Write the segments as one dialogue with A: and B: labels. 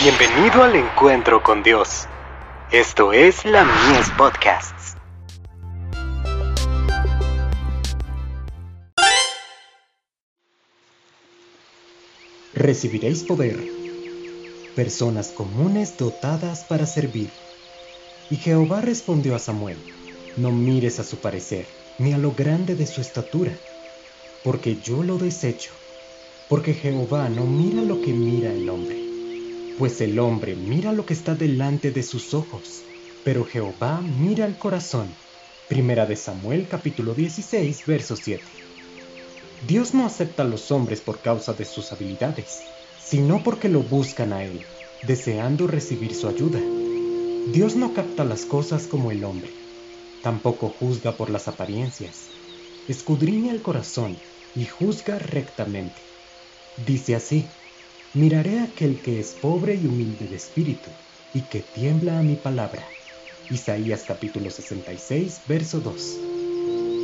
A: Bienvenido al encuentro con Dios. Esto es la Mies Podcasts.
B: Recibiréis poder. Personas comunes dotadas para servir. Y Jehová respondió a Samuel, no mires a su parecer, ni a lo grande de su estatura, porque yo lo desecho, porque Jehová no mira lo que mira el hombre pues el hombre mira lo que está delante de sus ojos, pero Jehová mira el corazón. Primera de Samuel capítulo 16, verso 7. Dios no acepta a los hombres por causa de sus habilidades, sino porque lo buscan a Él, deseando recibir su ayuda. Dios no capta las cosas como el hombre, tampoco juzga por las apariencias, escudriña el corazón y juzga rectamente. Dice así, Miraré a aquel que es pobre y humilde de espíritu, y que tiembla a mi palabra. Isaías capítulo 66, verso 2.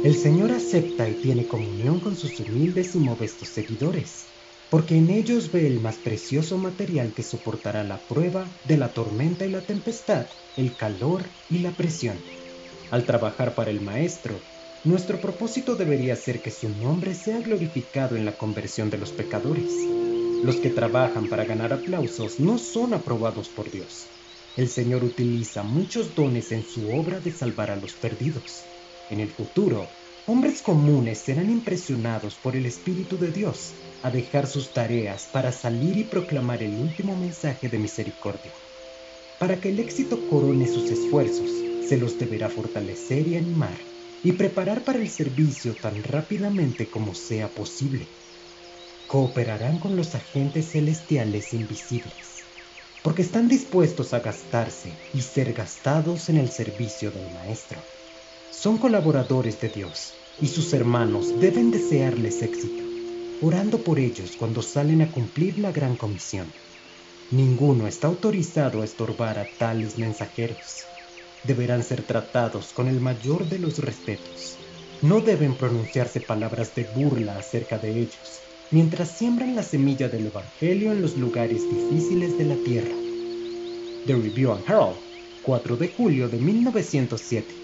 B: El Señor acepta y tiene comunión con sus humildes y modestos seguidores, porque en ellos ve el más precioso material que soportará la prueba de la tormenta y la tempestad, el calor y la presión. Al trabajar para el Maestro, nuestro propósito debería ser que su nombre sea glorificado en la conversión de los pecadores los que trabajan para ganar aplausos no son aprobados por Dios. El Señor utiliza muchos dones en su obra de salvar a los perdidos. En el futuro, hombres comunes serán impresionados por el Espíritu de Dios a dejar sus tareas para salir y proclamar el último mensaje de misericordia. Para que el éxito corone sus esfuerzos, se los deberá fortalecer y animar y preparar para el servicio tan rápidamente como sea posible cooperarán con los agentes celestiales invisibles, porque están dispuestos a gastarse y ser gastados en el servicio del Maestro. Son colaboradores de Dios y sus hermanos deben desearles éxito, orando por ellos cuando salen a cumplir la gran comisión. Ninguno está autorizado a estorbar a tales mensajeros. Deberán ser tratados con el mayor de los respetos. No deben pronunciarse palabras de burla acerca de ellos mientras siembran la semilla del Evangelio en los lugares difíciles de la tierra. The Review and Herald, 4 de julio de 1907.